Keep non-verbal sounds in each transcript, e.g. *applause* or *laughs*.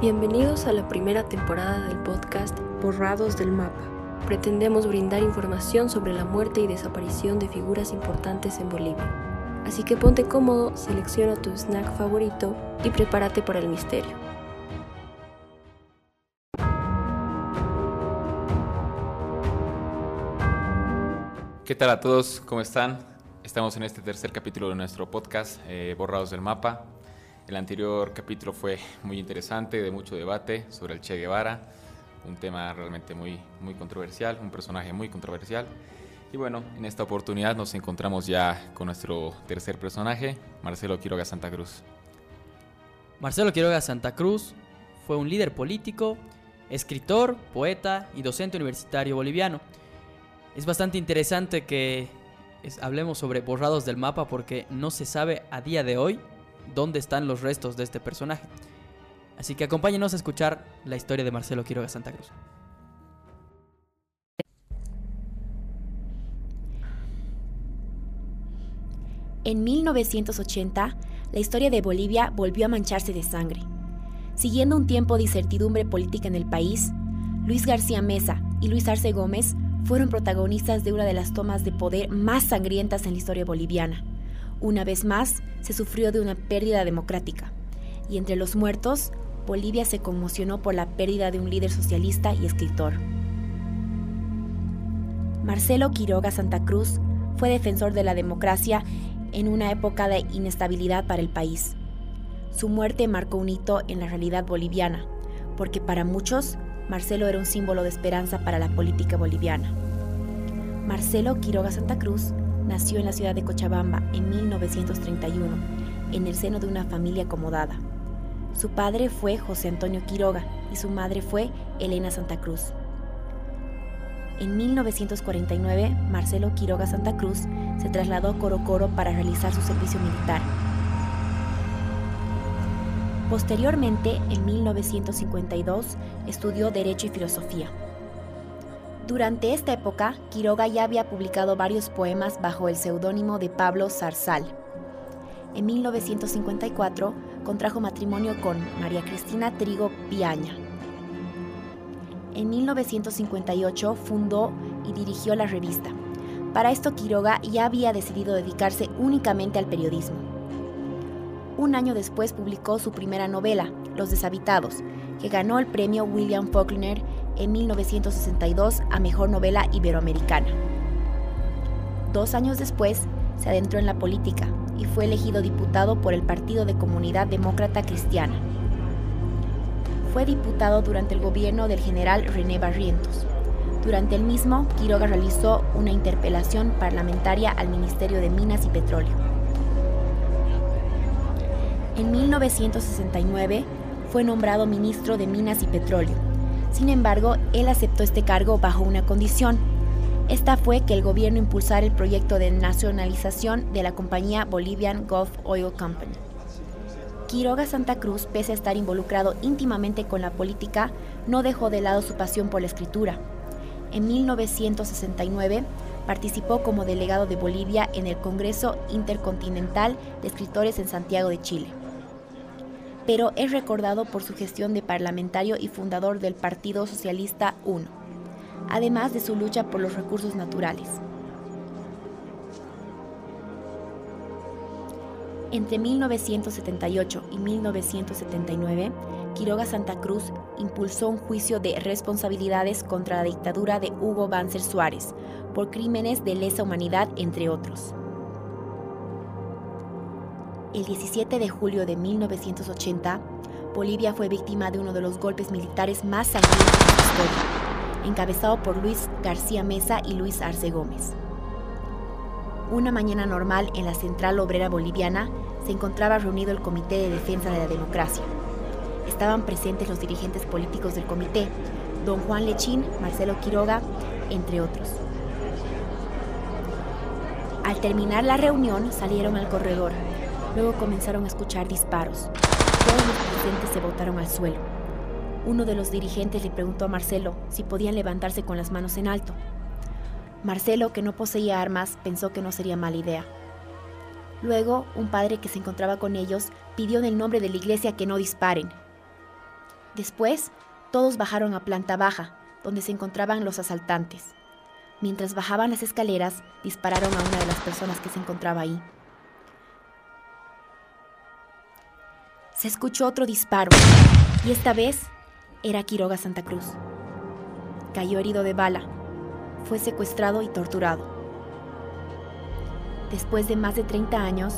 Bienvenidos a la primera temporada del podcast Borrados del Mapa. Pretendemos brindar información sobre la muerte y desaparición de figuras importantes en Bolivia. Así que ponte cómodo, selecciona tu snack favorito y prepárate para el misterio. ¿Qué tal a todos? ¿Cómo están? Estamos en este tercer capítulo de nuestro podcast, eh, Borrados del Mapa. El anterior capítulo fue muy interesante, de mucho debate sobre el Che Guevara, un tema realmente muy, muy controversial, un personaje muy controversial. Y bueno, en esta oportunidad nos encontramos ya con nuestro tercer personaje, Marcelo Quiroga Santa Cruz. Marcelo Quiroga Santa Cruz fue un líder político, escritor, poeta y docente universitario boliviano. Es bastante interesante que hablemos sobre borrados del mapa porque no se sabe a día de hoy dónde están los restos de este personaje. Así que acompáñenos a escuchar la historia de Marcelo Quiroga Santa Cruz. En 1980, la historia de Bolivia volvió a mancharse de sangre. Siguiendo un tiempo de incertidumbre política en el país, Luis García Mesa y Luis Arce Gómez fueron protagonistas de una de las tomas de poder más sangrientas en la historia boliviana. Una vez más, se sufrió de una pérdida democrática. Y entre los muertos, Bolivia se conmocionó por la pérdida de un líder socialista y escritor. Marcelo Quiroga Santa Cruz fue defensor de la democracia en una época de inestabilidad para el país. Su muerte marcó un hito en la realidad boliviana, porque para muchos, Marcelo era un símbolo de esperanza para la política boliviana. Marcelo Quiroga Santa Cruz nació en la ciudad de Cochabamba en 1931, en el seno de una familia acomodada. Su padre fue José Antonio Quiroga y su madre fue Elena Santa Cruz. En 1949, Marcelo Quiroga Santa Cruz se trasladó a Coro Coro para realizar su servicio militar. Posteriormente, en 1952, estudió Derecho y Filosofía. Durante esta época, Quiroga ya había publicado varios poemas bajo el seudónimo de Pablo Zarzal. En 1954 contrajo matrimonio con María Cristina Trigo Piaña. En 1958 fundó y dirigió la revista. Para esto Quiroga ya había decidido dedicarse únicamente al periodismo. Un año después publicó su primera novela, Los Deshabitados, que ganó el premio William Faulkner en 1962 a Mejor Novela Iberoamericana. Dos años después, se adentró en la política y fue elegido diputado por el Partido de Comunidad Demócrata Cristiana. Fue diputado durante el gobierno del general René Barrientos. Durante el mismo, Quiroga realizó una interpelación parlamentaria al Ministerio de Minas y Petróleo. En 1969 fue nombrado ministro de Minas y Petróleo sin embargo, él aceptó este cargo bajo una condición. Esta fue que el gobierno impulsara el proyecto de nacionalización de la compañía Bolivian Gulf Oil Company. Quiroga Santa Cruz, pese a estar involucrado íntimamente con la política, no dejó de lado su pasión por la escritura. En 1969 participó como delegado de Bolivia en el Congreso Intercontinental de Escritores en Santiago de Chile pero es recordado por su gestión de parlamentario y fundador del Partido Socialista I, además de su lucha por los recursos naturales. Entre 1978 y 1979, Quiroga Santa Cruz impulsó un juicio de responsabilidades contra la dictadura de Hugo Banzer Suárez por crímenes de lesa humanidad, entre otros el 17 de julio de 1980, Bolivia fue víctima de uno de los golpes militares más sangrientos de su historia, encabezado por Luis García Mesa y Luis Arce Gómez. Una mañana normal en la Central Obrera Boliviana se encontraba reunido el Comité de Defensa de la Democracia. Estaban presentes los dirigentes políticos del comité, don Juan Lechín, Marcelo Quiroga, entre otros. Al terminar la reunión salieron al corredor Luego comenzaron a escuchar disparos. Todos los presentes se botaron al suelo. Uno de los dirigentes le preguntó a Marcelo si podían levantarse con las manos en alto. Marcelo, que no poseía armas, pensó que no sería mala idea. Luego, un padre que se encontraba con ellos pidió en el nombre de la iglesia que no disparen. Después, todos bajaron a planta baja, donde se encontraban los asaltantes. Mientras bajaban las escaleras, dispararon a una de las personas que se encontraba ahí. Se escuchó otro disparo, y esta vez era Quiroga Santa Cruz. Cayó herido de bala, fue secuestrado y torturado. Después de más de 30 años,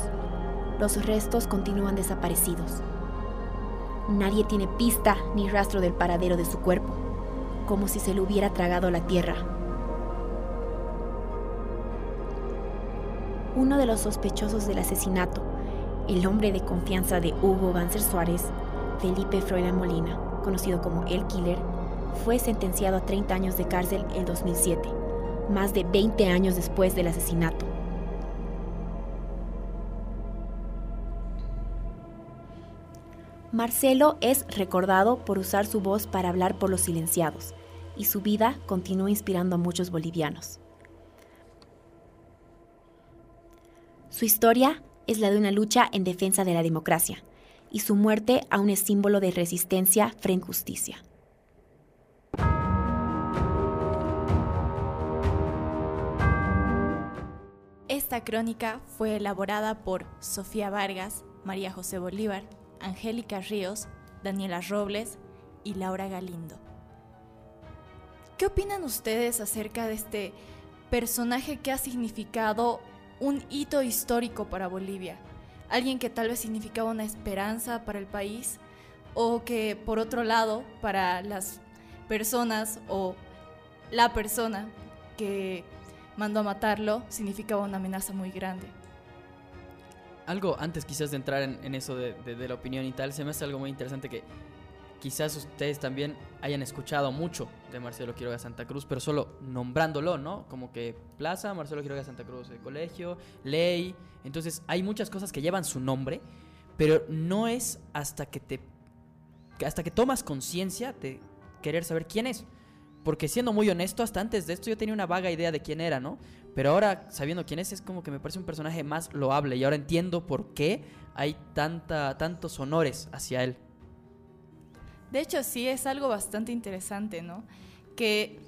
los restos continúan desaparecidos. Nadie tiene pista ni rastro del paradero de su cuerpo, como si se lo hubiera tragado la tierra. Uno de los sospechosos del asesinato, el hombre de confianza de Hugo Banzer Suárez, Felipe Froilán Molina, conocido como El Killer, fue sentenciado a 30 años de cárcel en 2007, más de 20 años después del asesinato. Marcelo es recordado por usar su voz para hablar por los silenciados, y su vida continúa inspirando a muchos bolivianos. Su historia es la de una lucha en defensa de la democracia, y su muerte aún es símbolo de resistencia frente a justicia. Esta crónica fue elaborada por Sofía Vargas, María José Bolívar, Angélica Ríos, Daniela Robles y Laura Galindo. ¿Qué opinan ustedes acerca de este personaje que ha significado un hito histórico para Bolivia? Alguien que tal vez significaba una esperanza para el país o que por otro lado para las personas o la persona que mandó a matarlo significaba una amenaza muy grande algo antes quizás de entrar en, eso de, la opinión y tal, se me hace algo muy interesante que quizás ustedes también hayan escuchado mucho de Marcelo Quiroga Santa Cruz, pero solo nombrándolo, ¿no? Como que Plaza, Marcelo Quiroga Santa Cruz, el colegio, ley. Entonces hay muchas cosas que llevan su nombre, pero no es hasta que te hasta que tomas conciencia de querer saber quién es. Porque siendo muy honesto, hasta antes de esto yo tenía una vaga idea de quién era, ¿no? Pero ahora, sabiendo quién es, es como que me parece un personaje más loable y ahora entiendo por qué hay tanta, tantos honores hacia él. De hecho, sí, es algo bastante interesante, ¿no? Que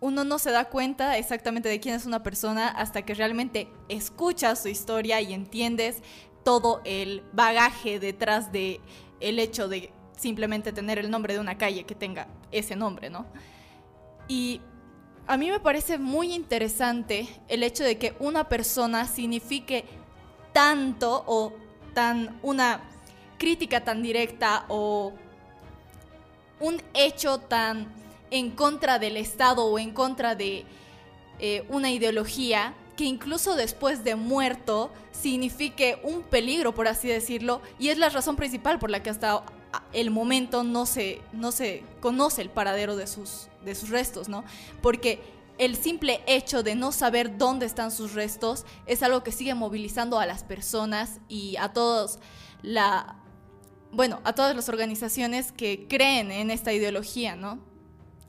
uno no se da cuenta exactamente de quién es una persona hasta que realmente escuchas su historia y entiendes todo el bagaje detrás de el hecho de simplemente tener el nombre de una calle que tenga ese nombre, ¿no? Y a mí me parece muy interesante el hecho de que una persona signifique tanto o tan una crítica tan directa o un hecho tan en contra del Estado o en contra de eh, una ideología que incluso después de muerto signifique un peligro, por así decirlo, y es la razón principal por la que hasta el momento no se, no se conoce el paradero de sus, de sus restos, ¿no? Porque el simple hecho de no saber dónde están sus restos es algo que sigue movilizando a las personas y a todos la bueno, a todas las organizaciones que creen en esta ideología, ¿no?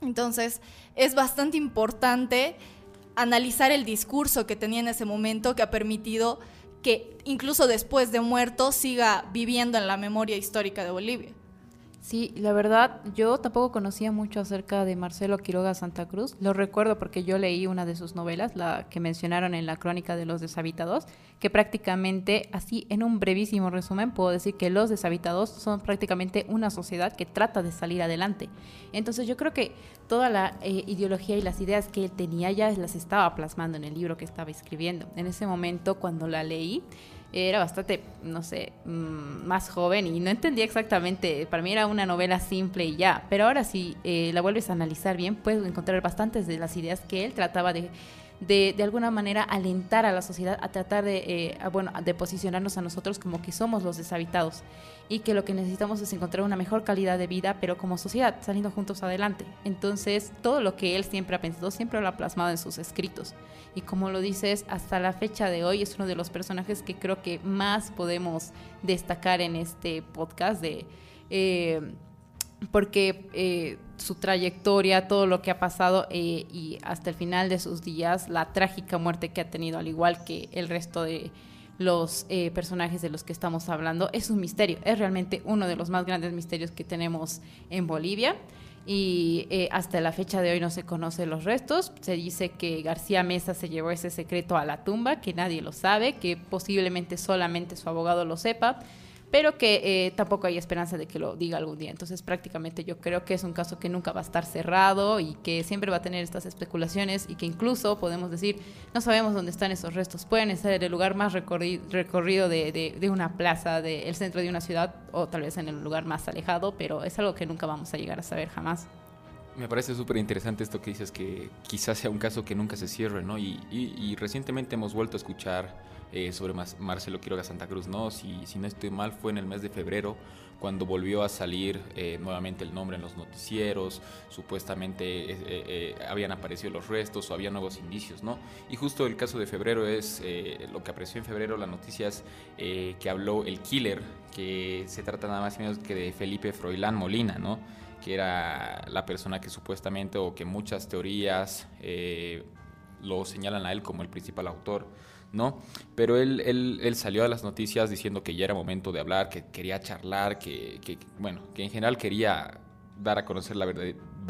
Entonces, es bastante importante analizar el discurso que tenía en ese momento que ha permitido que incluso después de muerto siga viviendo en la memoria histórica de Bolivia. Sí, la verdad, yo tampoco conocía mucho acerca de Marcelo Quiroga Santa Cruz. Lo recuerdo porque yo leí una de sus novelas, la que mencionaron en la crónica de los deshabitados, que prácticamente, así en un brevísimo resumen, puedo decir que los deshabitados son prácticamente una sociedad que trata de salir adelante. Entonces yo creo que toda la eh, ideología y las ideas que él tenía ya las estaba plasmando en el libro que estaba escribiendo. En ese momento, cuando la leí, era bastante, no sé, mm, más joven y no entendía exactamente, para mí era una novela simple y ya, pero ahora si eh, la vuelves a analizar bien, puedes encontrar bastantes de las ideas que él trataba de de, de alguna manera alentar a la sociedad a tratar de, eh, bueno, de posicionarnos a nosotros como que somos los deshabitados y que lo que necesitamos es encontrar una mejor calidad de vida, pero como sociedad, saliendo juntos adelante. Entonces, todo lo que él siempre ha pensado, siempre lo ha plasmado en sus escritos. Y como lo dices, hasta la fecha de hoy es uno de los personajes que creo que más podemos destacar en este podcast de... Eh, porque eh, su trayectoria, todo lo que ha pasado eh, y hasta el final de sus días, la trágica muerte que ha tenido, al igual que el resto de los eh, personajes de los que estamos hablando. Es un misterio, es realmente uno de los más grandes misterios que tenemos en Bolivia y eh, hasta la fecha de hoy no se conocen los restos. Se dice que García Mesa se llevó ese secreto a la tumba, que nadie lo sabe, que posiblemente solamente su abogado lo sepa pero que eh, tampoco hay esperanza de que lo diga algún día. Entonces prácticamente yo creo que es un caso que nunca va a estar cerrado y que siempre va a tener estas especulaciones y que incluso podemos decir, no sabemos dónde están esos restos. Pueden estar en el lugar más recorrido de, de, una plaza, del centro de una ciudad o tal vez en el lugar más alejado, pero es algo que nunca vamos a llegar a saber jamás. Me parece súper interesante esto que dices, que quizás sea un caso que nunca se cierre, ¿no? Y, recientemente hemos vuelto a escuchar eh, sobre Marcelo Quiroga Santa Cruz, ¿no? Si, si, no estoy mal, fue en el mes de febrero cuando volvió a salir eh, nuevamente el nombre en los noticieros, supuestamente eh, habían aparecido los restos o había nuevos indicios, ¿no? Y justo el caso de febrero es lo que apareció en febrero, las noticias que habló el killer, que se trata nada más y menos que de Felipe Froilán Molina, ¿no? Que era la persona que supuestamente o que muchas teorías lo señalan a él como el principal autor ¿no? Pero él, él, salió a las noticias diciendo que ya era momento de hablar, que quería charlar, que, bueno, que en general quería dar a conocer la,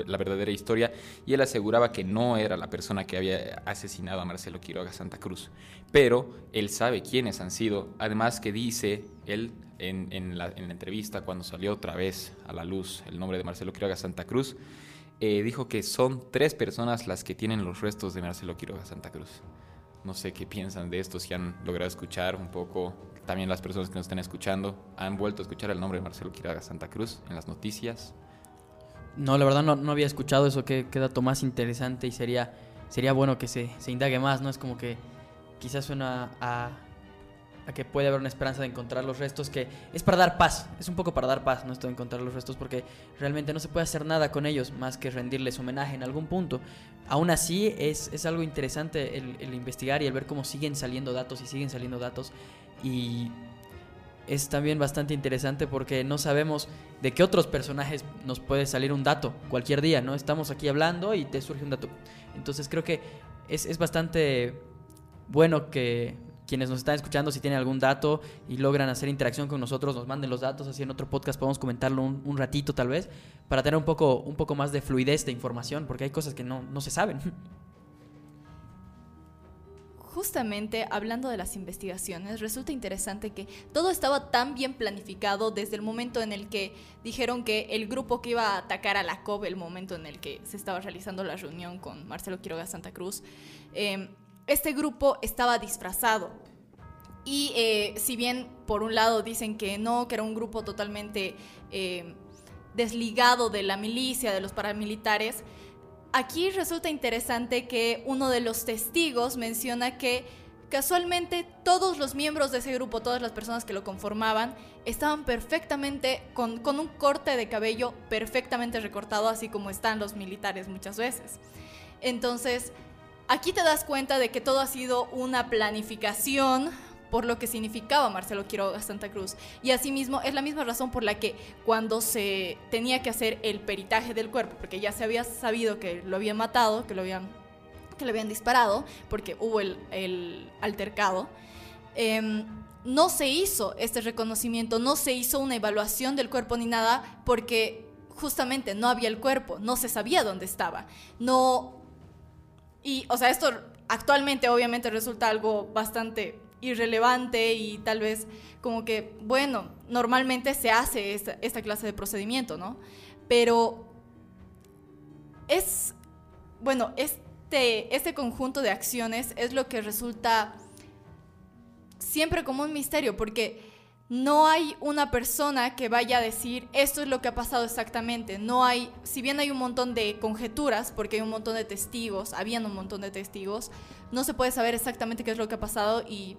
la verdadera historia y él aseguraba que no era la persona que había asesinado a Marcelo Quiroga Santa Cruz, pero él sabe quiénes han sido, además que dice él en, la, entrevista cuando salió otra vez a la luz el nombre de Marcelo Quiroga Santa Cruz, eh, dijo que son tres personas las que tienen los restos de Marcelo Quiroga Santa Cruz. No sé qué piensan de esto, si han logrado escuchar un poco. También las personas que nos están escuchando han vuelto a escuchar el nombre de Marcelo Quiraga Santa Cruz en las noticias. No, la verdad no, había escuchado eso, qué dato más interesante y sería, sería bueno que se, se indague más, ¿no? Es como que quizás suena a, a que puede haber una esperanza de encontrar los restos, que es para dar paz, es un poco para dar paz, ¿no? Esto de encontrar los restos, porque realmente no se puede hacer nada con ellos más que rendirles homenaje en algún punto. Aún así, es, es algo interesante el, investigar y el ver cómo siguen saliendo datos y siguen saliendo datos. Y es también bastante interesante porque no sabemos de qué otros personajes nos puede salir un dato cualquier día, ¿no? Estamos aquí hablando y te surge un dato. Entonces creo que es, es bastante bueno que quienes nos están escuchando, si tienen algún dato y logran hacer interacción con nosotros, nos manden los datos, así en otro podcast podemos comentarlo un, ratito tal vez, para tener un poco, un poco más de fluidez de información, porque hay cosas que no, no se saben. *laughs* Justamente hablando de las investigaciones, resulta interesante que todo estaba tan bien planificado desde el momento en el que dijeron que el grupo que iba a atacar a la COB, el momento en el que se estaba realizando la reunión con Marcelo Quiroga Santa Cruz, eh, este grupo estaba disfrazado. Y eh, si bien por un lado dicen que no, que era un grupo totalmente eh, desligado de la milicia, de los paramilitares, aquí resulta interesante que uno de los testigos menciona que casualmente todos los miembros de ese grupo, todas las personas que lo conformaban, estaban perfectamente con, con un corte de cabello perfectamente recortado, así como están los militares muchas veces. Entonces, Aquí te das cuenta de que todo ha sido una planificación por lo que significaba Marcelo Quiroga Santa Cruz. Y asimismo es la misma razón por la que cuando se tenía que hacer el peritaje del cuerpo, porque ya se había sabido que lo habían matado, que lo habían, que le habían disparado, porque hubo el, altercado, em, no se hizo este reconocimiento, no se hizo una evaluación del cuerpo ni nada, porque justamente no había el cuerpo, no se sabía dónde estaba, no y, o sea, esto actualmente obviamente resulta algo bastante irrelevante y tal vez como que, bueno, normalmente se hace esta, clase de procedimiento, ¿no? Pero es, bueno, este, este conjunto de acciones es lo que resulta siempre como un misterio, porque no hay una persona que vaya a decir esto es lo que ha pasado exactamente. No hay, si bien hay un montón de conjeturas, porque hay un montón de testigos, habían un montón de testigos, no se puede saber exactamente qué es lo que ha pasado y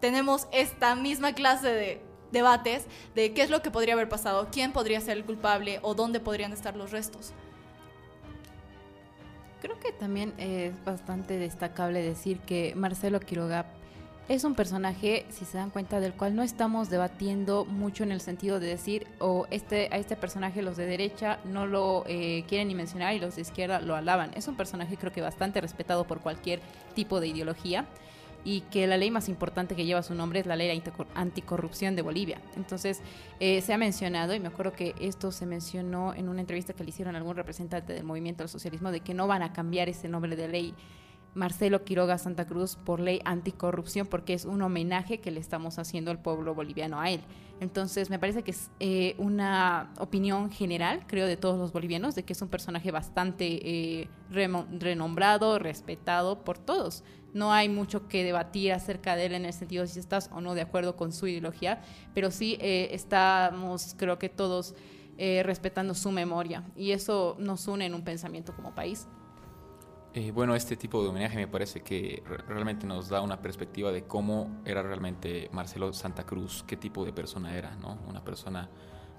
tenemos esta misma clase de debates de qué es lo que podría haber pasado, quién podría ser el culpable o dónde podrían estar los restos. Creo que también es bastante destacable decir que Marcelo Quiroga es un personaje, si se dan cuenta, del cual no estamos debatiendo mucho en el sentido de decir, o este, a este personaje los de derecha no lo eh, quieren ni mencionar y los de izquierda lo alaban. Es un personaje creo que bastante respetado por cualquier tipo de ideología. Y que la ley más importante que lleva su nombre es la ley anticorrupción de Bolivia. Entonces, eh, se ha mencionado, y me acuerdo que esto se mencionó en una entrevista que le hicieron a algún representante del movimiento al socialismo, de que no van a cambiar ese nombre de ley Marcelo Quiroga Santa Cruz por ley anticorrupción porque es un homenaje que le estamos haciendo al pueblo boliviano a él. Entonces me parece que es eh, una opinión general, creo, de todos los bolivianos, de que es un personaje bastante eh, renombrado, respetado por todos. No hay mucho que debatir acerca de él en el sentido si estás o no de acuerdo con su ideología, pero sí eh, estamos, creo que todos, respetando su memoria y eso nos une en un pensamiento como país. Eh, bueno, este tipo de homenaje me parece que realmente nos da una perspectiva de cómo era realmente Marcelo Santa Cruz, qué tipo de persona era, ¿no? Una persona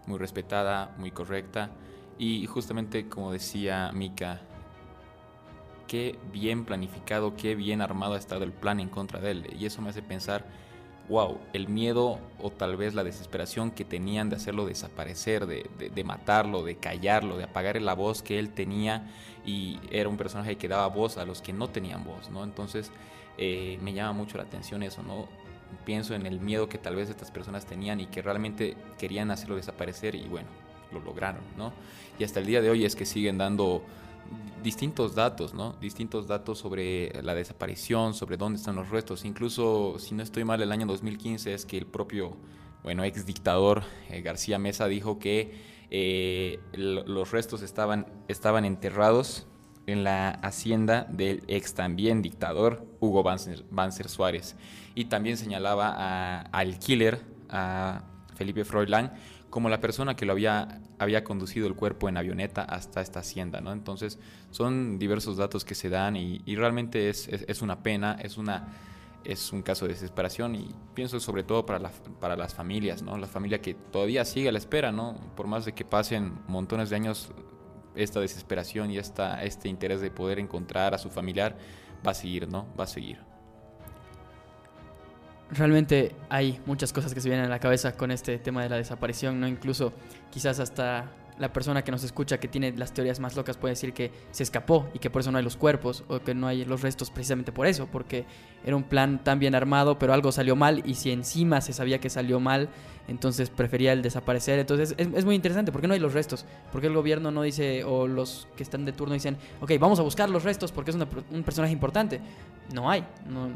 muy respetada, muy correcta y justamente como decía Mika, qué bien planificado, qué bien armado ha estado el plan en contra de él y eso me hace pensar wow, el miedo o tal vez la desesperación que tenían de hacerlo desaparecer, de, matarlo, de callarlo, de apagar la voz que él tenía y era un personaje que daba voz a los que no tenían voz, ¿no? Entonces eh, me llama mucho la atención eso, ¿no? Pienso en el miedo que tal vez estas personas tenían y que realmente querían hacerlo desaparecer y bueno, lo lograron, ¿no? Y hasta el día de hoy es que siguen dando distintos datos, ¿no? Distintos datos sobre la desaparición, sobre dónde están los restos. Incluso, si no estoy mal, el año 2015 es que el propio, bueno, ex dictador eh, García Mesa dijo que eh, los restos estaban, estaban enterrados en la hacienda del ex también dictador Hugo Banzer, Suárez. Y también señalaba al killer, a Felipe Froilán, como la persona que lo había, había conducido el cuerpo en avioneta hasta esta hacienda, ¿no? Entonces, son diversos datos que se dan y, realmente es, es, una pena, es, una, es un caso de desesperación y pienso sobre todo para, para las familias, ¿no? La familia que todavía sigue a la espera, ¿no? Por más de que pasen montones de años, esta desesperación y esta, este interés de poder encontrar a su familiar va a seguir, ¿no? Va a seguir realmente hay muchas cosas que se vienen a la cabeza con este tema de la desaparición, ¿no? Incluso quizás hasta la persona que nos escucha que tiene las teorías más locas puede decir que se escapó y que por eso no hay los cuerpos o que no hay los restos precisamente por eso, porque era un plan tan bien armado, pero algo salió mal y si encima se sabía que salió mal, entonces prefería el desaparecer. Entonces es, muy interesante, ¿por qué no hay los restos? ¿Por qué el gobierno no dice, o los que están de turno dicen, ok, vamos a buscar los restos porque es un personaje importante? No hay,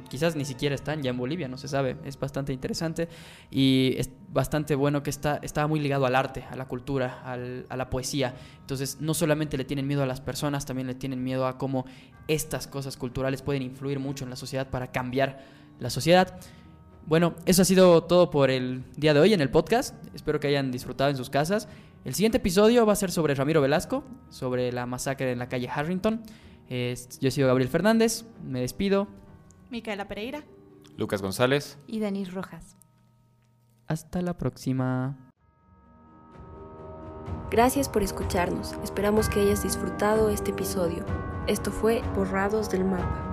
quizás ni siquiera están ya en Bolivia, no se sabe. Es bastante interesante y es bastante bueno que está, estaba muy ligado al arte, a la cultura, a la poesía. Entonces no solamente le tienen miedo a las personas, también le tienen miedo a cómo estas cosas culturales pueden influir mucho en la sociedad para cambiar la sociedad. Bueno, eso ha sido todo por el día de hoy en el podcast. Espero que hayan disfrutado en sus casas. El siguiente episodio va a ser sobre Ramiro Velasco, sobre la masacre en la calle Harrington. yo he sido Gabriel Fernández, me despido. Micaela Pereira. Lucas González. Y Denis Rojas. Hasta la próxima. Gracias por escucharnos. Esperamos que hayas disfrutado este episodio. Esto fue Borrados del Mapa.